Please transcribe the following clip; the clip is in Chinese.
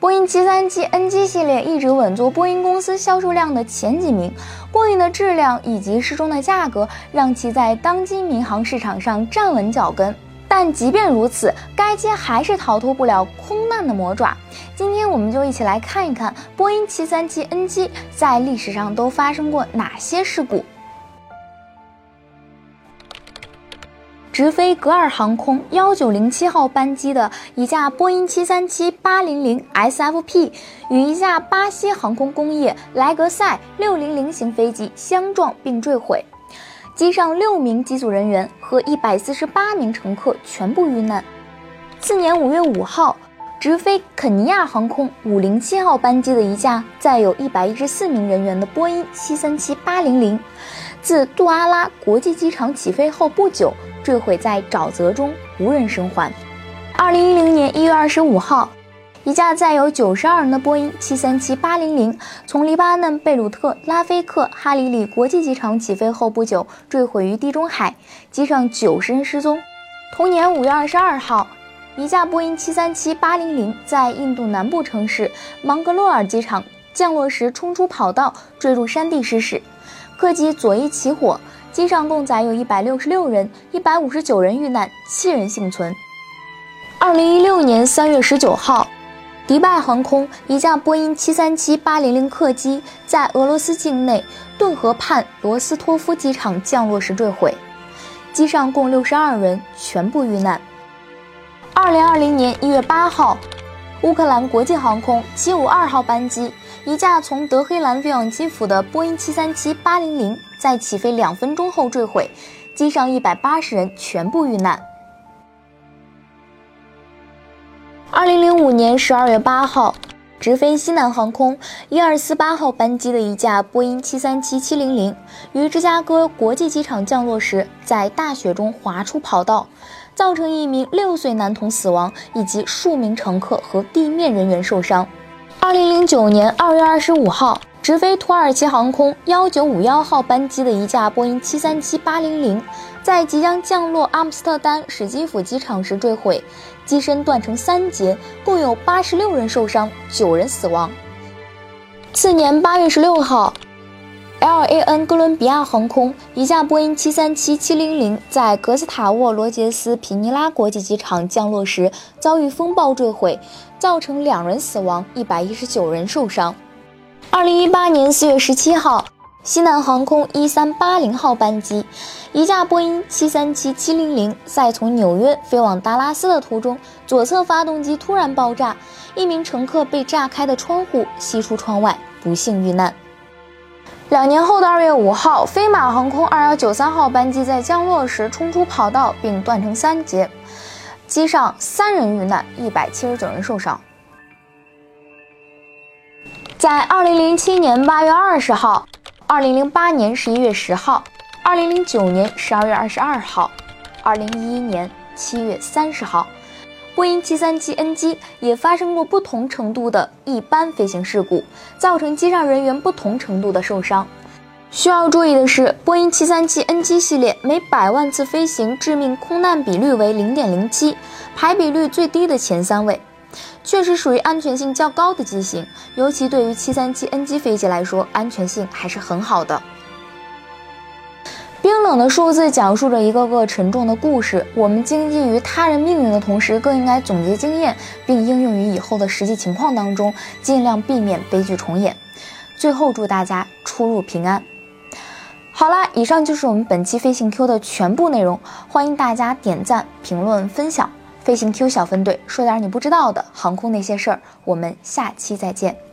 波音737 NG 系列一直稳坐波音公司销售量的前几名，过硬的质量以及适中的价格，让其在当今民航市场上站稳脚跟。但即便如此，该机还是逃脱不了空难的魔爪。今天我们就一起来看一看波音737 NG 在历史上都发生过哪些事故。直飞格尔航空幺九零七号班机的一架波音七三七八零零 SFP 与一架巴西航空工业莱格赛六零零型飞机相撞并坠毁，机上六名机组人员和一百四十八名乘客全部遇难。次年五月五号，直飞肯尼亚航空五零七号班机的一架载有一百一十四名人员的波音七三七八零零，自杜阿拉国际机场起飞后不久。坠毁在沼泽中，无人生还。二零一零年一月二十五号，一架载有九十二人的波音七三七八零零从黎巴嫩贝鲁特拉菲克哈里里国际机场起飞后不久，坠毁于地中海，机上九十人失踪。同年五月二十二号，一架波音七三七八零零在印度南部城市芒格洛尔机场降落时冲出跑道，坠入山地失事，客机左翼起火。机上共载有一百六十六人，一百五十九人遇难，七人幸存。二零一六年三月十九号，迪拜航空一架波音七三七八零零客机在俄罗斯境内顿河畔罗斯托夫机场降落时坠毁，机上共六十二人全部遇难。二零二零年一月八号，乌克兰国际航空七五二号班机。一架从德黑兰飞往基辅的波音737-800，在起飞两分钟后坠毁，机上一百八十人全部遇难。二零零五年十二月八号，直飞西南航空一二四八号班机的一架波音737-700，于芝加哥国际机场降落时，在大雪中滑出跑道，造成一名六岁男童死亡，以及数名乘客和地面人员受伤。二零零九年二月二十五号，直飞土耳其航空幺九五幺号班机的一架波音七三七八零零，在即将降落阿姆斯特丹史基辅机场时坠毁，机身断成三节，共有八十六人受伤，九人死亡。次年八月十六号。LAN 哥伦比亚航空一架波音737-700在格斯塔沃·罗杰斯皮尼拉国际机场降落时遭遇风暴坠毁，造成两人死亡，一百一十九人受伤。二零一八年四月十七号，西南航空一三八零号班机，一架波音737-700在从纽约飞往达拉斯的途中，左侧发动机突然爆炸，一名乘客被炸开的窗户吸出窗外，不幸遇难。两年后的二月五号，飞马航空二幺九三号班机在降落时冲出跑道并断成三节，机上三人遇难，一百七十九人受伤。在二零零七年八月二十号、二零零八年十一月十号、二零零九年十二月二十二号、二零一一年七月三十号。波音737 NG 也发生过不同程度的一般飞行事故，造成机上人员不同程度的受伤。需要注意的是，波音737 NG 系列每百万次飞行致命空难比率为0.07，排比率最低的前三位，确实属于安全性较高的机型。尤其对于737 NG 飞机来说，安全性还是很好的。冷的数字讲述着一个个沉重的故事。我们经济于他人命运的同时，更应该总结经验，并应用于以后的实际情况当中，尽量避免悲剧重演。最后，祝大家出入平安。好啦，以上就是我们本期飞行 Q 的全部内容。欢迎大家点赞、评论、分享。飞行 Q 小分队说点你不知道的航空那些事儿。我们下期再见。